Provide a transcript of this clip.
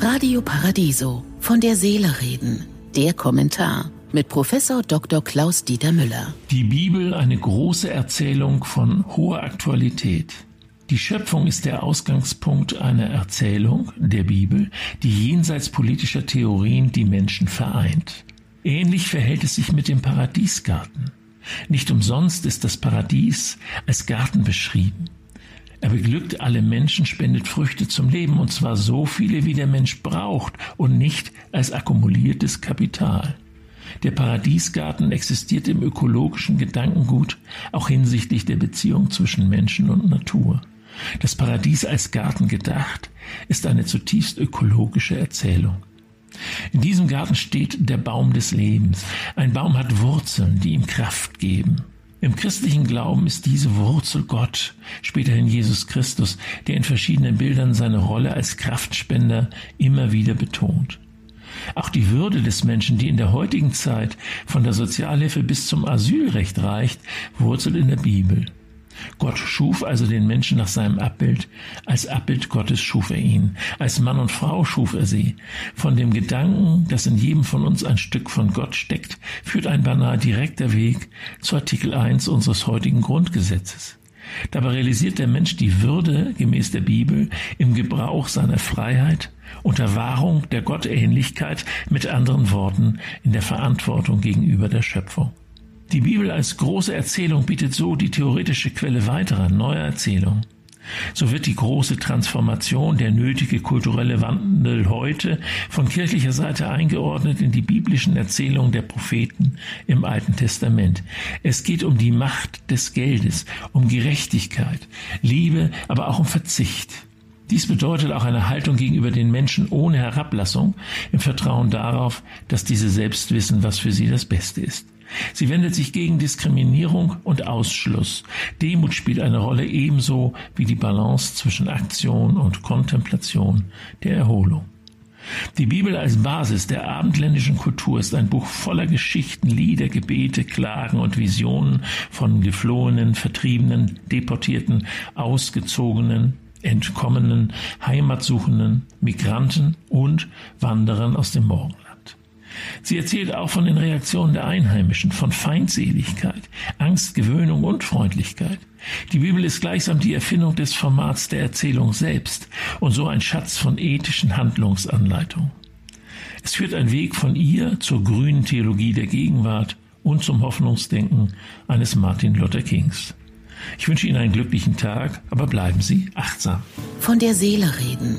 Radio Paradiso von der Seele reden. Der Kommentar mit Professor Dr. Klaus Dieter Müller. Die Bibel eine große Erzählung von hoher Aktualität. Die Schöpfung ist der Ausgangspunkt einer Erzählung der Bibel, die jenseits politischer Theorien die Menschen vereint. Ähnlich verhält es sich mit dem Paradiesgarten. Nicht umsonst ist das Paradies als Garten beschrieben. Er beglückt alle Menschen, spendet Früchte zum Leben, und zwar so viele, wie der Mensch braucht, und nicht als akkumuliertes Kapital. Der Paradiesgarten existiert im ökologischen Gedankengut, auch hinsichtlich der Beziehung zwischen Menschen und Natur. Das Paradies als Garten gedacht, ist eine zutiefst ökologische Erzählung. In diesem Garten steht der Baum des Lebens. Ein Baum hat Wurzeln, die ihm Kraft geben. Im christlichen Glauben ist diese Wurzel Gott, späterhin Jesus Christus, der in verschiedenen Bildern seine Rolle als Kraftspender immer wieder betont. Auch die Würde des Menschen, die in der heutigen Zeit von der Sozialhilfe bis zum Asylrecht reicht, wurzelt in der Bibel. Gott schuf also den Menschen nach seinem Abbild. Als Abbild Gottes schuf er ihn. Als Mann und Frau schuf er sie. Von dem Gedanken, dass in jedem von uns ein Stück von Gott steckt, führt ein beinahe direkter Weg zu Artikel 1 unseres heutigen Grundgesetzes. Dabei realisiert der Mensch die Würde gemäß der Bibel im Gebrauch seiner Freiheit, unter Wahrung der Gottähnlichkeit, mit anderen Worten in der Verantwortung gegenüber der Schöpfung. Die Bibel als große Erzählung bietet so die theoretische Quelle weiterer neuer Erzählungen. So wird die große Transformation, der nötige kulturelle Wandel heute von kirchlicher Seite eingeordnet in die biblischen Erzählungen der Propheten im Alten Testament. Es geht um die Macht des Geldes, um Gerechtigkeit, Liebe, aber auch um Verzicht. Dies bedeutet auch eine Haltung gegenüber den Menschen ohne Herablassung, im Vertrauen darauf, dass diese selbst wissen, was für sie das Beste ist. Sie wendet sich gegen Diskriminierung und Ausschluss. Demut spielt eine Rolle ebenso wie die Balance zwischen Aktion und Kontemplation der Erholung. Die Bibel als Basis der abendländischen Kultur ist ein Buch voller Geschichten, Lieder, Gebete, Klagen und Visionen von Geflohenen, Vertriebenen, Deportierten, Ausgezogenen, Entkommenen, Heimatsuchenden, Migranten und Wanderern aus dem Morgenland. Sie erzählt auch von den Reaktionen der Einheimischen, von Feindseligkeit, Angst, Gewöhnung und Freundlichkeit. Die Bibel ist gleichsam die Erfindung des Formats der Erzählung selbst und so ein Schatz von ethischen Handlungsanleitungen. Es führt ein Weg von ihr zur grünen Theologie der Gegenwart und zum Hoffnungsdenken eines Martin Luther Kings. Ich wünsche Ihnen einen glücklichen Tag, aber bleiben Sie achtsam. Von der Seele reden